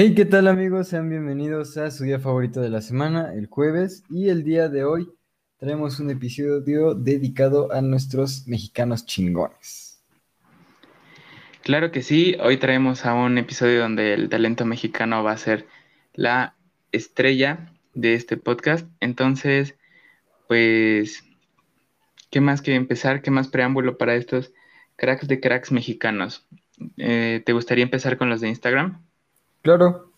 Hey, ¿qué tal amigos? Sean bienvenidos a su día favorito de la semana, el jueves, y el día de hoy traemos un episodio dedicado a nuestros mexicanos chingones. Claro que sí, hoy traemos a un episodio donde el talento mexicano va a ser la estrella de este podcast. Entonces, pues, ¿qué más que empezar? ¿Qué más preámbulo para estos cracks de cracks mexicanos? Eh, ¿Te gustaría empezar con los de Instagram? Claro,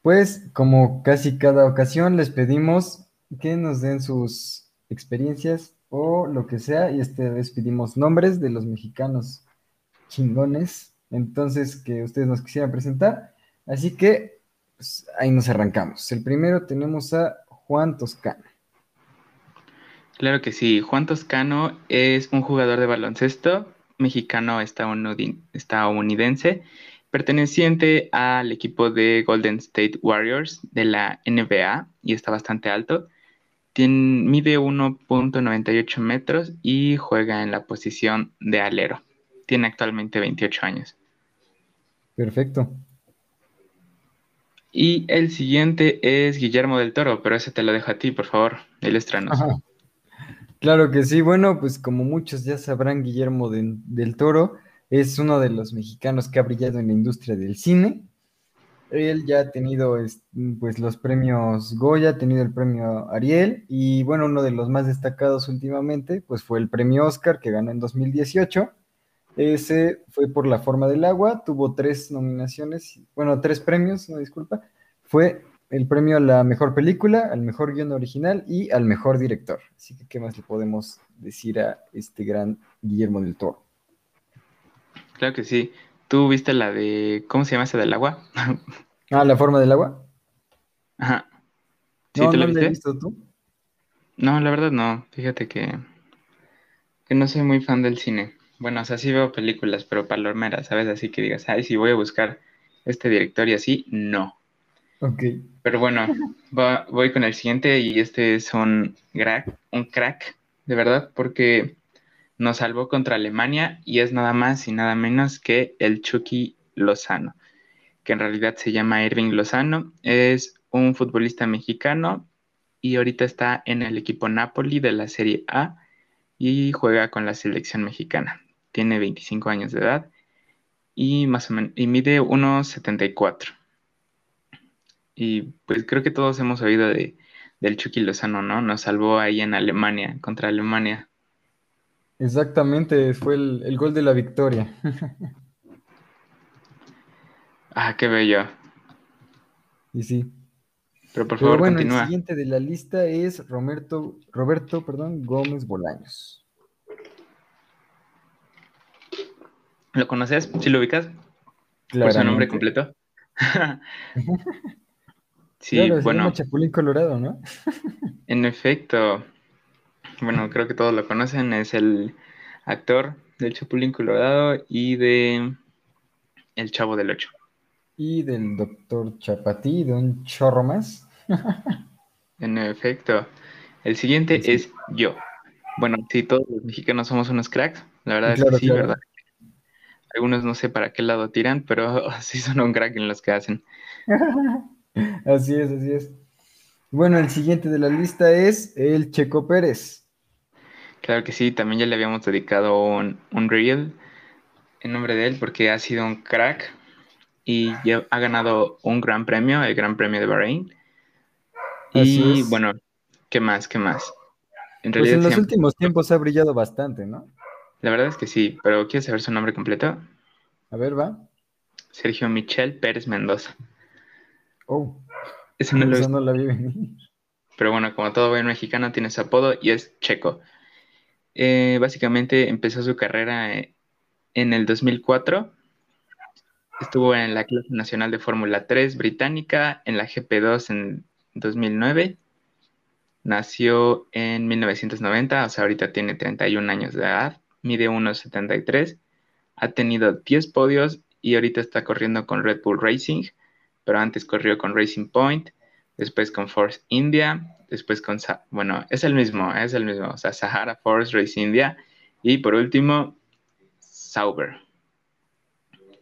pues como casi cada ocasión les pedimos que nos den sus experiencias o lo que sea y este vez pedimos nombres de los mexicanos chingones, entonces que ustedes nos quisieran presentar. Así que pues, ahí nos arrancamos. El primero tenemos a Juan Toscano. Claro que sí, Juan Toscano es un jugador de baloncesto mexicano estadounidense perteneciente al equipo de Golden State Warriors de la NBA y está bastante alto. Mide 1.98 metros y juega en la posición de alero. Tiene actualmente 28 años. Perfecto. Y el siguiente es Guillermo del Toro, pero ese te lo dejo a ti, por favor, el estranos. Claro que sí. Bueno, pues como muchos ya sabrán, Guillermo del Toro es uno de los mexicanos que ha brillado en la industria del cine. Él ya ha tenido pues, los premios Goya, ha tenido el premio Ariel y bueno, uno de los más destacados últimamente pues fue el premio Oscar que ganó en 2018. Ese fue por La forma del agua, tuvo tres nominaciones, bueno, tres premios, no disculpa. Fue el premio a la mejor película, al mejor guion original y al mejor director. Así que, ¿qué más le podemos decir a este gran Guillermo del Toro? Claro que sí. ¿Tú viste la de. ¿Cómo se llama esa del agua? ah, la forma del agua. Ajá. ¿Sí no, te lo viste? visto tú? No, la verdad no. Fíjate que. que no soy muy fan del cine. Bueno, o sea, sí veo películas, pero palomeras, ¿sabes? Así que digas, ay, si voy a buscar este director y así, no. Ok. Pero bueno, voy con el siguiente y este es un crack, un crack, de verdad, porque nos salvó contra Alemania y es nada más y nada menos que el Chucky Lozano, que en realidad se llama Irving Lozano, es un futbolista mexicano y ahorita está en el equipo Napoli de la Serie A y juega con la selección mexicana. Tiene 25 años de edad y más o menos y mide 1.74. Y pues creo que todos hemos oído de, del Chucky Lozano, ¿no? Nos salvó ahí en Alemania, contra Alemania. Exactamente, fue el, gol de la victoria. ah, qué bello. Y sí. Pero por favor, bueno, continúa. El siguiente de la lista es Roberto, Roberto perdón, Gómez Bolaños. ¿Lo conoces? ¿Sí lo ubicas? ¿Por su nombre completo? sí, claro, bueno. Chapulín Colorado, ¿no? en efecto, bueno, creo que todos lo conocen, es el actor del Chapulín Colorado y de El Chavo del Ocho. Y del Doctor Chapatí, de un chorro más. en efecto. El siguiente es yo. Bueno, sí, todos los mexicanos somos unos cracks, la verdad es que sí, ¿verdad? Algunos no sé para qué lado tiran, pero sí son un crack en los que hacen. así es, así es. Bueno, el siguiente de la lista es el Checo Pérez. Claro que sí, también ya le habíamos dedicado un, un reel en nombre de él porque ha sido un crack y ya ha ganado un gran premio, el Gran Premio de Bahrein. y bueno, ¿qué más? ¿Qué más? En, pues en los últimos tiempos ha brillado bastante, ¿no? La verdad es que sí, pero ¿quieres saber su nombre completo? A ver, va. Sergio Michel Pérez Mendoza. Oh, eso no, lo no la vi venir. Pero bueno, como todo buen mexicano, tiene su apodo y es Checo. Eh, básicamente empezó su carrera eh, en el 2004. Estuvo en la clase nacional de Fórmula 3 británica, en la GP2 en 2009. Nació en 1990, o sea, ahorita tiene 31 años de edad, mide 1,73. Ha tenido 10 podios y ahorita está corriendo con Red Bull Racing, pero antes corrió con Racing Point, después con Force India, después con, bueno, es el mismo, es el mismo, o sea, Sahara Force Race India y por último, Sauber.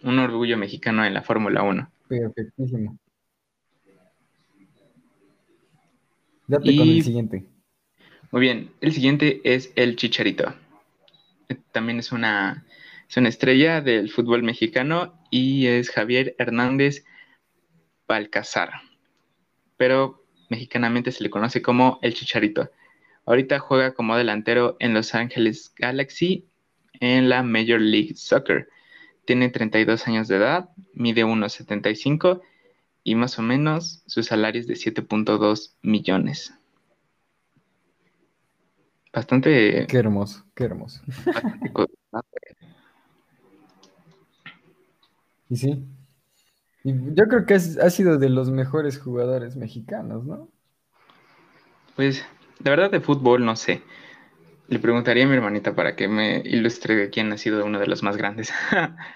Un orgullo mexicano en la Fórmula 1. Perfectísimo. Date con el siguiente. Muy bien, el siguiente es el Chicharito. También es una, es una estrella del fútbol mexicano y es Javier Hernández Balcazar. Pero mexicanamente se le conoce como el Chicharito. Ahorita juega como delantero en Los Ángeles Galaxy en la Major League Soccer. Tiene 32 años de edad, mide 1,75 y más o menos su salario es de 7.2 millones. Bastante. Qué hermoso, qué hermoso. y sí. Yo creo que ha sido de los mejores jugadores mexicanos, ¿no? Pues, la verdad de fútbol no sé. Le preguntaría a mi hermanita para que me ilustre de quién ha sido uno de los más grandes.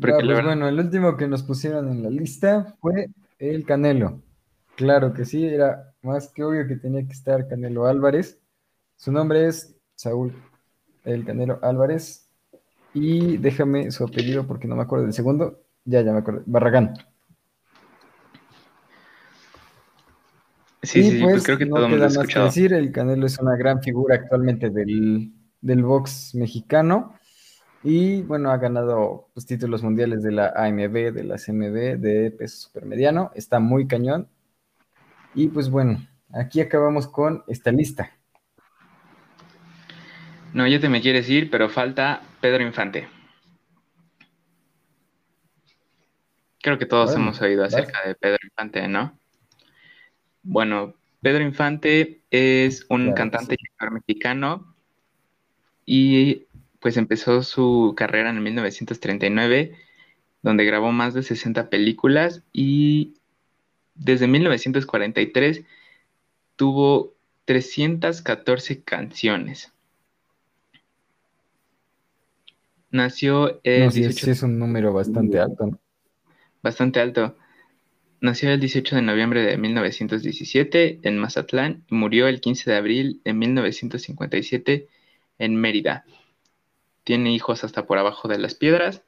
Pues bueno, el último que nos pusieron en la lista fue el Canelo. Claro que sí, era más que obvio que tenía que estar Canelo Álvarez. Su nombre es Saúl El Canelo Álvarez. Y déjame su apellido porque no me acuerdo del segundo. Ya, ya me acuerdo. Barragán. Sí, sí, pues, pues, creo que todo queda más que decir, el Canelo es una gran figura actualmente del, del box mexicano y bueno, ha ganado pues, títulos mundiales de la AMB, de la CMB, de peso supermediano, está muy cañón. Y pues bueno, aquí acabamos con esta lista. No, ya te me quieres ir, pero falta Pedro Infante. Creo que todos hemos oído acerca de Pedro Infante, ¿no? Bueno, Pedro Infante es un cantante mexicano y pues empezó su carrera en 1939, donde grabó más de 60 películas y desde 1943 tuvo 314 canciones. Nació el es un número bastante alto. Bastante alto. Nació el 18 de noviembre de 1917 en Mazatlán y murió el 15 de abril de 1957 en Mérida. Tiene hijos hasta por abajo de las piedras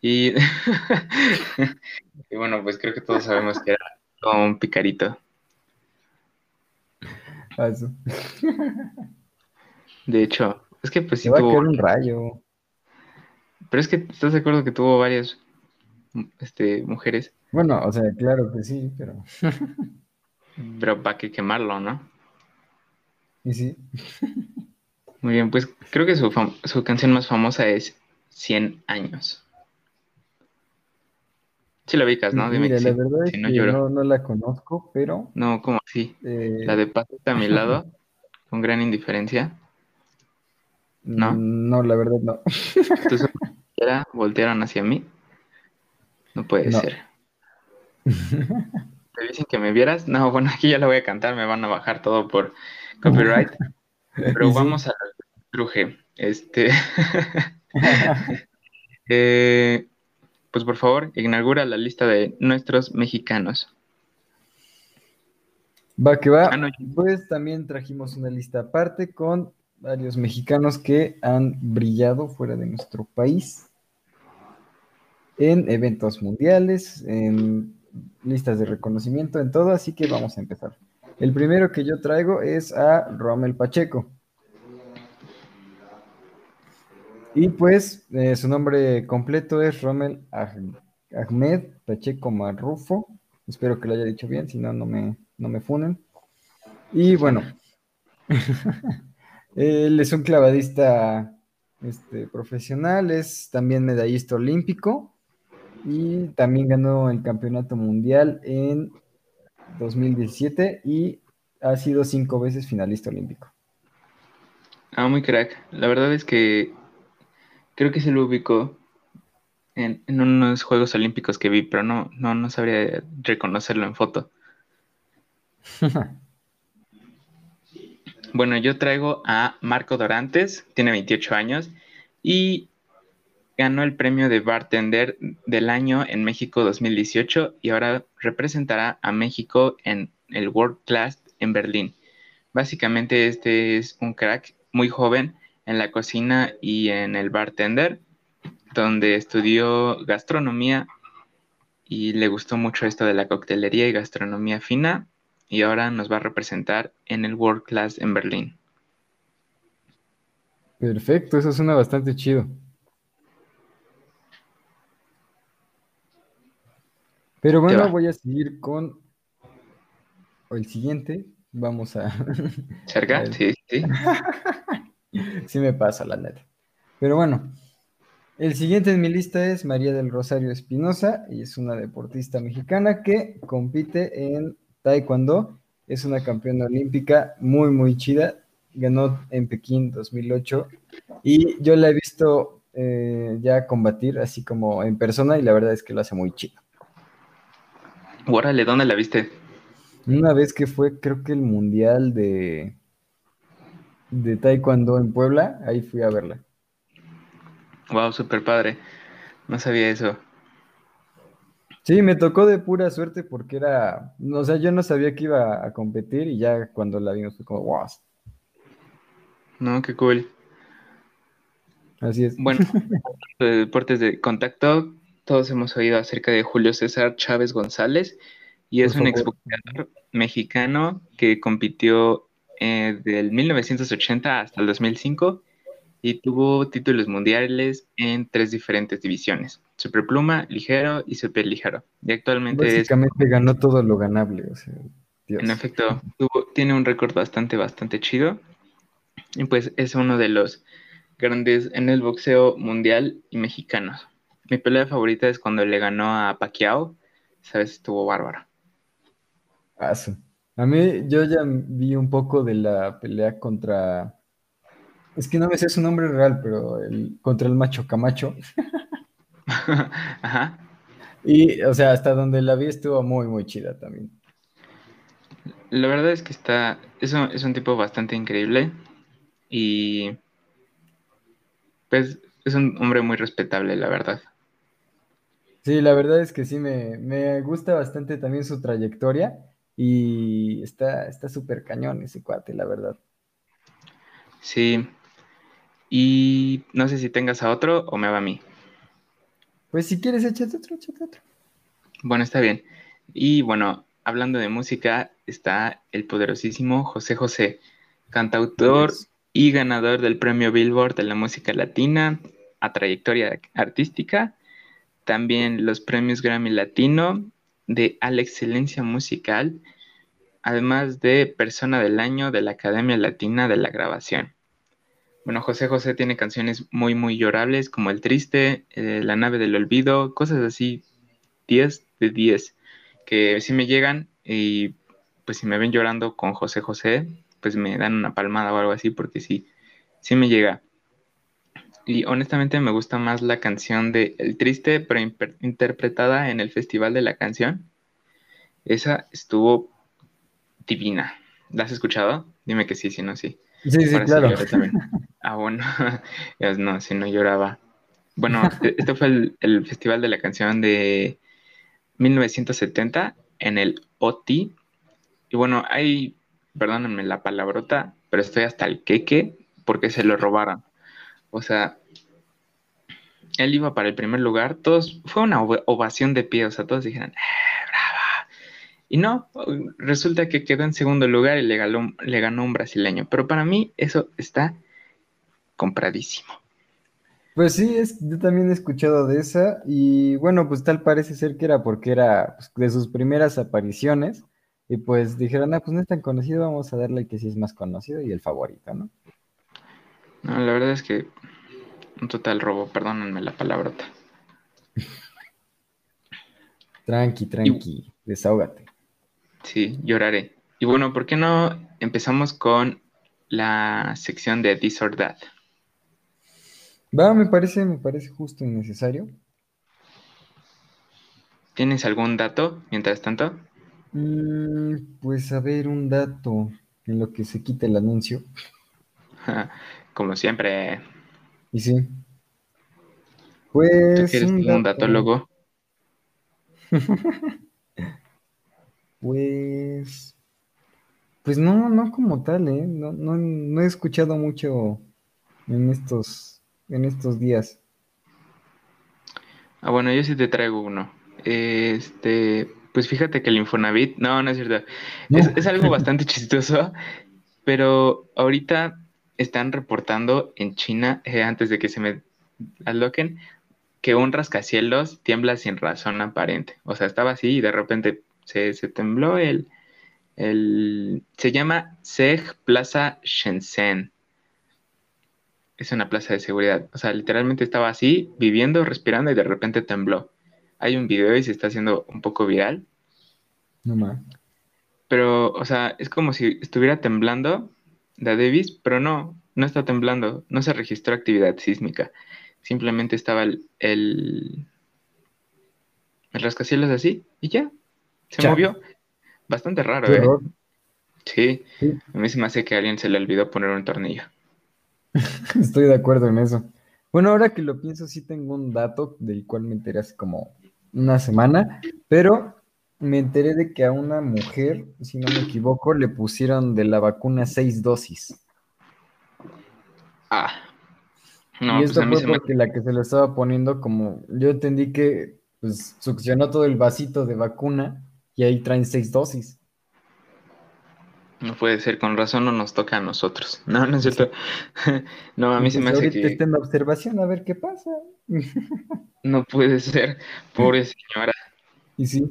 y, y bueno, pues creo que todos sabemos que era un picarito. Ah, de hecho, es que pues sí tuvo... un rayo. Pero es que, ¿estás de acuerdo que tuvo varias este, mujeres? Bueno, o sea, claro que sí, pero. pero para que quemarlo, ¿no? Y sí. Muy bien, pues creo que su, su canción más famosa es 100 años. Sí la ubicas, ¿no? Dime Mira, la verdad es que no, no, la conozco, pero... No, ¿cómo así? Eh, la de Patita a mi lado, con gran indiferencia. ¿No? No, la verdad no. Entonces, voltearon hacia mí. No puede ser. ¿Te dicen que me vieras? No, bueno, aquí ya la voy a cantar, me van a bajar todo por copyright. Pero vamos a truje. Este. Eh, pues por favor, inaugura la lista de nuestros mexicanos. Va que va. Ah, pues también trajimos una lista aparte con varios mexicanos que han brillado fuera de nuestro país en eventos mundiales, en listas de reconocimiento, en todo, así que vamos a empezar. El primero que yo traigo es a Rommel Pacheco. Y pues eh, su nombre completo es Rommel Ahmed Pacheco Marrufo. Espero que lo haya dicho bien, si no, no me, no me funen. Y bueno, él es un clavadista este, profesional, es también medallista olímpico y también ganó el campeonato mundial en 2017 y ha sido cinco veces finalista olímpico. Ah, muy crack. La verdad es que creo que se lo ubicó en, unos Juegos Olímpicos que vi, pero no, no, no sabría reconocerlo en foto. bueno, yo traigo a Marco Dorantes, tiene 28 años y ganó el premio de bartender del año en México 2018 y ahora representará a México en el World Class en Berlín. Básicamente este es un crack muy joven en la cocina y en el bartender. donde estudió gastronomía y le gustó mucho esto de la coctelería y gastronomía fina y ahora nos va a representar en el World Class en Berlín. Perfecto, eso suena bastante chido. Pero bueno, voy a seguir con el siguiente. Vamos a. ¿Cerca? Sí, sí. sí me pasa, la neta. Pero bueno, el siguiente en mi lista es María del Rosario Espinosa, y es una deportista mexicana que compite en Taekwondo. Es una campeona olímpica muy, muy chida. Ganó en Pekín 2008 y yo la he visto eh, ya combatir así como en persona y la verdad es que lo hace muy chido. Órale, ¿dónde la viste? Una vez que fue, creo que el mundial de, de Taekwondo en Puebla, ahí fui a verla. Wow, super padre. No sabía eso. Sí, me tocó de pura suerte porque era, o sea, yo no sabía que iba a competir y ya cuando la vimos fue como, wow. No, qué cool. Así es. Bueno, deportes de contacto, todos hemos oído acerca de Julio César Chávez González y es un exboxeador mexicano que compitió eh, del 1980 hasta el 2005 y tuvo títulos mundiales en tres diferentes divisiones, superpluma, ligero y superligero. Y actualmente Básicamente ganó todo lo ganable, En efecto, tiene un récord bastante, bastante chido. Y pues es uno de los grandes en el boxeo mundial y mexicano. Mi pelea favorita es cuando le ganó a Pacquiao. Sabes, estuvo bárbaro. Ah, A mí, yo ya vi un poco de la pelea contra es que no me sé su nombre real, pero el, contra el macho Camacho. Ajá. Y, o sea, hasta donde la vi estuvo muy, muy chida también. La verdad es que está, es un, es un tipo bastante increíble y pues es un hombre muy respetable, la verdad. Sí, la verdad es que sí, me, me gusta bastante también su trayectoria y está súper cañón ese cuate, la verdad. Sí, y no sé si tengas a otro o me va a mí. Pues si quieres, échate otro, échate otro. Bueno, está bien. Y bueno, hablando de música, está el poderosísimo José José, cantautor y ganador del premio Billboard de la música latina a trayectoria artística. También los premios Grammy Latino de a la excelencia musical, además de persona del año de la Academia Latina de la Grabación. Bueno, José José tiene canciones muy, muy llorables, como El Triste, eh, La Nave del Olvido, cosas así, 10 de 10, que sí me llegan y pues si me ven llorando con José José, pues me dan una palmada o algo así, porque sí, sí me llega. Y honestamente me gusta más la canción de El Triste, pero interpretada en el Festival de la Canción. Esa estuvo divina. ¿La has escuchado? Dime que sí, si no, sí. Sí, sí, claro. Ah, bueno, no, si no lloraba. Bueno, e-, este fue el, Festival de la Canción de 1970 en el OTI. Y bueno, hay, perdónenme la palabrota, pero estoy hasta el queque porque se lo robaron. O sea, él iba para el primer lugar, todos, fue una ovación de pie, o sea, todos dijeron, ¡eh, brava! Y no, resulta que quedó en segundo lugar y le le ganó un brasileño. Pero para mí eso está compradísimo. Pues sí, es, yo también he escuchado de esa y bueno, pues tal parece ser que era porque era pues, de sus primeras apariciones y pues dijeron, ah, pues no es tan conocido, vamos a darle que sí es más conocido y el favorito, ¿no? No, la verdad es que un total robo, perdónenme la palabrota. tranqui, tranqui, desahógate. Sí, lloraré. Y bueno, ¿por qué no empezamos con la sección de This or That? Va, me parece, me parece justo y necesario. ¿Tienes algún dato mientras tanto? Mm, pues a ver, un dato en lo que se quita el anuncio. Como siempre. Y sí. Pues. ¿Tú un, dato... un datólogo? pues. Pues no, no como tal, ¿eh? No, no, no he escuchado mucho en estos en estos días. Ah, bueno, yo sí te traigo uno. Este, pues fíjate que el Infonavit, no, no es cierto. Es, es algo bastante chistoso, pero ahorita están reportando en China, eh, antes de que se me aloquen, que un rascacielos tiembla sin razón aparente. O sea, estaba así y de repente se, tembló el, el... Se llama Seg Plaza Shenzhen. Es una plaza de seguridad. O sea, literalmente estaba así, viviendo, respirando y de repente tembló. Hay un video y se está haciendo un poco viral. No más. Pero, o sea, es como si estuviera temblando la Davis, pero no, no está temblando, no se registró actividad sísmica. Simplemente estaba el, el, rascacielos así y ya, se movió. Bastante raro, ¿eh? Sí, a mí se me hace que a alguien se le olvidó poner un tornillo. Estoy de acuerdo en eso. Bueno, ahora que lo pienso, sí tengo un dato del cual me enteré hace como una semana, pero me enteré de que a una mujer, si no me equivoco, le pusieron de la vacuna seis dosis. Ah. No, y pues esto fue porque la que se lo estaba poniendo, como yo entendí que pues succionó todo el vasito de vacuna y ahí traen seis dosis. No puede ser, con razón no nos toca a nosotros. No, no es cierto. no, a mí se me hace que. Está en observación a ver qué pasa. no puede ser, pobre señora. Y sí.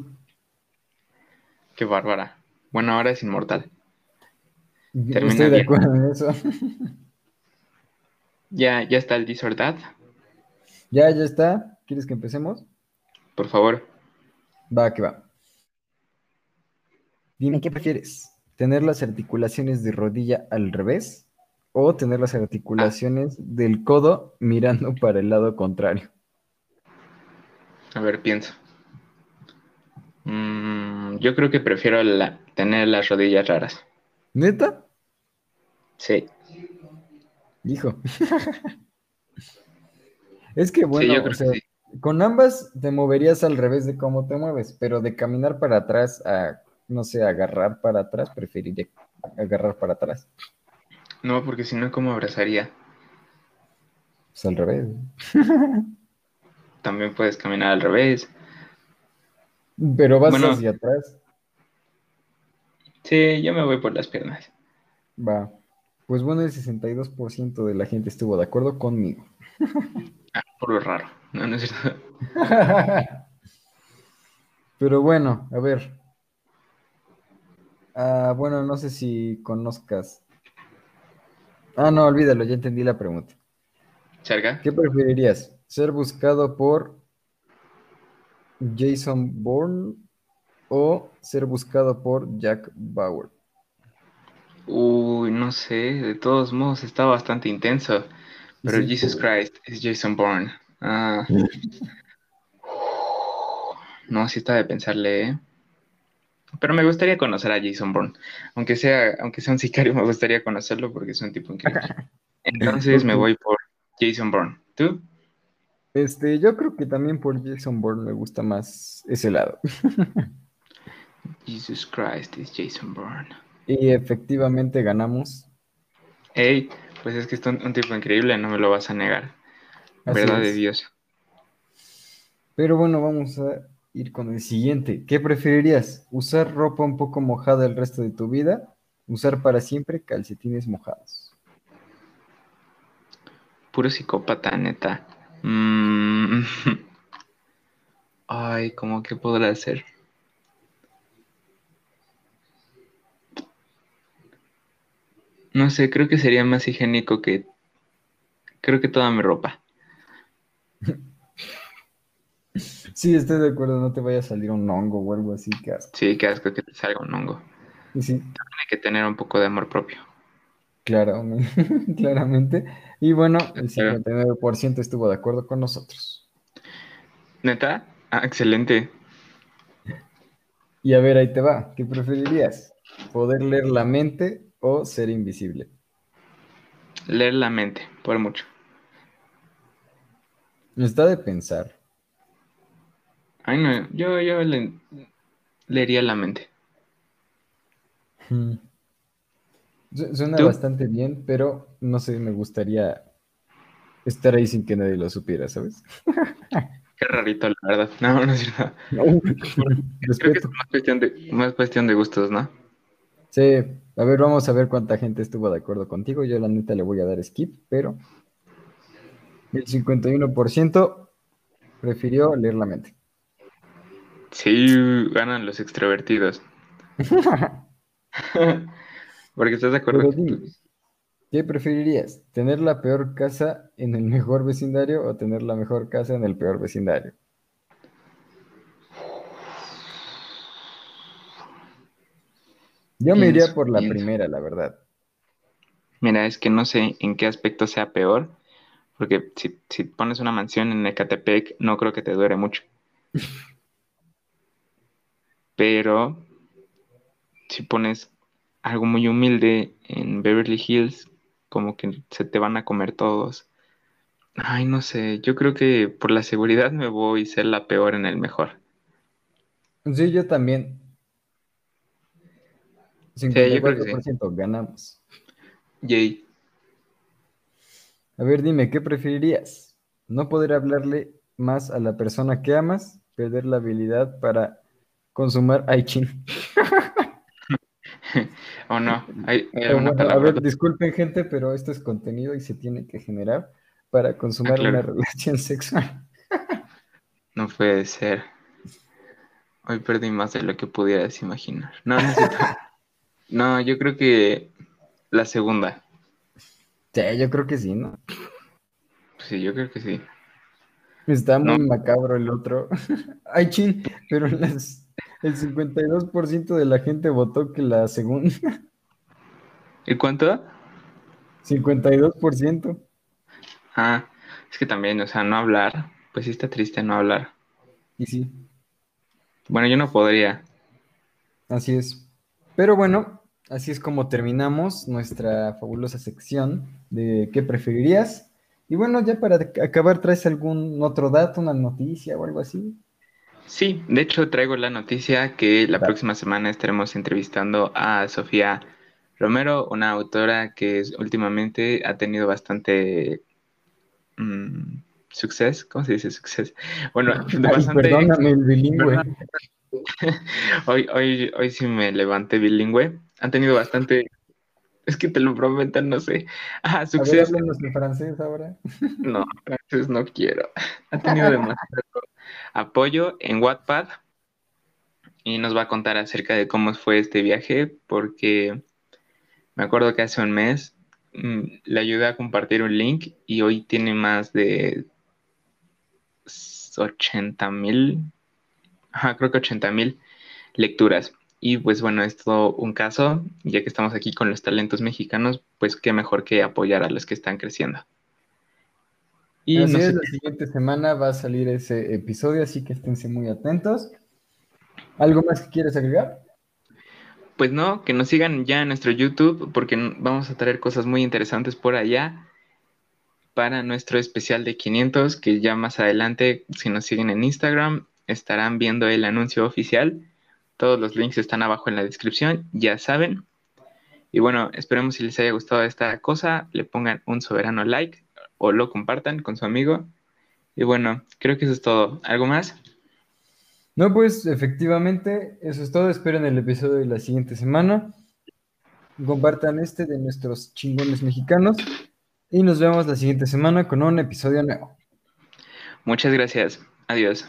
Qué bárbara. Bueno, ahora es inmortal. Termina Estoy de acuerdo en eso. ¿Ya, ¿Ya está el disordad? Ya, ya está. ¿Quieres que empecemos? Por favor. Va, que va. Dime, ¿qué prefieres? ¿Tener las articulaciones de rodilla al revés o tener las articulaciones del codo mirando para el lado contrario? A ver, pienso. Mm, yo creo que prefiero tener las rodillas raras. ¿Neta? Sí. Hijo. es que bueno, con ambas te moverías al revés de cómo te mueves, pero de caminar para atrás a, no sé, agarrar para atrás, preferiría agarrar para atrás. No, porque si no, ¿cómo abrazaría? Pues al revés. También puedes caminar al revés. Pero vas hacia atrás. Sí, yo me voy por las piernas. Va. Pues bueno, el 62% de la gente estuvo de acuerdo conmigo. Ah, por lo raro. No, no es cierto. Pero bueno, a ver. Ah, bueno, no sé si conozcas. Ah, no, olvídalo, ya entendí la pregunta. ¿Charga? ¿Qué preferirías? ¿Ser buscado por Jason Bourne o ser buscado por Jack Bauer? Uy, no sé, de todos modos está bastante intenso, pero Jesus Christ es Jason Bourne. Ah. no, sí está de pensarle, ¿eh? Pero me gustaría conocer a Jason Bourne. Aunque sea, aunque sea un sicario, me gustaría conocerlo porque es un tipo increíble. Entonces me voy por Jason Bourne. ¿Tú? Este, yo creo que también por Jason Bourne me gusta más ese lado. Jesus Christ es Jason Bourne. Y efectivamente ganamos. Hey, pues es que es un, tipo increíble, no me lo vas a negar. Verdad de Dios. Pero bueno, vamos a ir con el siguiente. ¿Qué preferirías? ¿Usar ropa un poco mojada el resto de tu vida? ¿Usar para siempre calcetines mojados? Puro psicópata, neta. Mm. Ay, ¿cómo que podrá ser? No sé, creo que sería más higiénico que. Creo que toda mi ropa. Sí, estoy de acuerdo, no te vaya a salir un hongo o algo así, que Sí, que asco que te salga un hongo. Sí. Tiene que tener un poco de amor propio. Claro, claramente. Y bueno, el 59% estuvo de acuerdo con nosotros. ¿Neta? Ah, excelente. Y a ver, ahí te va. ¿Qué preferirías? ¿Poder leer la mente o ser invisible? Leer la mente, por mucho. Está de pensar. Ay, no, yo, yo leería la mente. Hmm. Suena bastante bien, pero no sé, me gustaría estar ahí sin que nadie lo supiera, ¿sabes? Qué rarito, la verdad. No, no es cierto. Creo que es más cuestión, de, más cuestión de gustos, ¿no? Sí, a ver, vamos a ver cuánta gente estuvo de acuerdo contigo. Yo la neta le voy a dar skip, pero el 51% prefirió leer la mente. Sí, ganan los extrovertidos. Porque estás de acuerdo. ¿Qué preferirías? ¿Tener la peor casa en el mejor vecindario o tener la mejor casa en el peor vecindario? Yo me iría por la primera, la verdad. Mira, es que no sé en qué aspecto sea peor, porque si, si pones una mansión en Ecatepec, no creo que te dure mucho. Pero si pones algo muy humilde en Beverly Hills, como que se te van a comer todos. Ay, no sé, yo creo que por la seguridad me voy a ser la peor en el mejor. Sí, yo también. 54% ganamos. Yay. A ver, dime, ¿qué preferirías? ¿No poder hablarle más a la persona que amas? ¿Perder la habilidad para consumar iChin? o no. a ver, disculpen gente, pero esto es contenido y se tiene que generar para consumar ah, una relación sexual. no puede ser. Hoy perdí más de lo que pudieras imaginar. No, no, yo creo que la segunda. Sí, yo creo que sí, ¿no? Sí, yo creo que sí. Está muy macabro el otro. Ay, chin, pero las el 52% de la gente votó que la segunda. ¿Y cuánto? 52%. Ah, es que también, o sea, no hablar, pues sí está triste no hablar. Y sí. Bueno, yo no podría. Así es. Pero bueno, así es como terminamos nuestra fabulosa sección de qué preferirías. Y bueno, ya para acabar, ¿traes algún otro dato, una noticia o algo así? Sí, de hecho traigo la noticia que la próxima semana estaremos entrevistando a Sofía Romero, una autora que últimamente ha tenido bastante mm, suceso, ¿cómo se dice suceso? Bueno, bastante... Perdóname, el bilingüe. hoy, hoy, hoy sí me levanté bilingüe. Han tenido bastante es que te lo prometo, no sé. Ah, suceso. en francés ahora. No, francés no quiero. Ha tenido demasiado apoyo en Wattpad y nos va a contar acerca de cómo fue este viaje, porque me acuerdo que hace un mes mm, le ayudé a compartir un link y hoy tiene más de 80 mil, creo que 80 mil lecturas. Y pues bueno, es todo un caso, ya que estamos aquí con los talentos mexicanos, pues qué mejor que apoyar a los que están creciendo. Y no sé... la siguiente semana va a salir ese episodio, así que esténse muy atentos. ¿Algo más que quieres agregar? Pues no, que nos sigan ya en nuestro YouTube, porque vamos a traer cosas muy interesantes por allá para nuestro especial de 500, que ya más adelante, si nos siguen en Instagram, estarán viendo el anuncio oficial todos los links están abajo en la descripción, ya saben. Y bueno, esperemos si les haya gustado esta cosa, le pongan un soberano like o lo compartan con su amigo. Y bueno, creo que eso es todo. ¿Algo más? No, pues efectivamente, eso es todo. Esperen el episodio de la siguiente semana. Compartan este de nuestros chingones mexicanos. Y nos vemos la siguiente semana con un episodio nuevo. Muchas gracias. Adiós.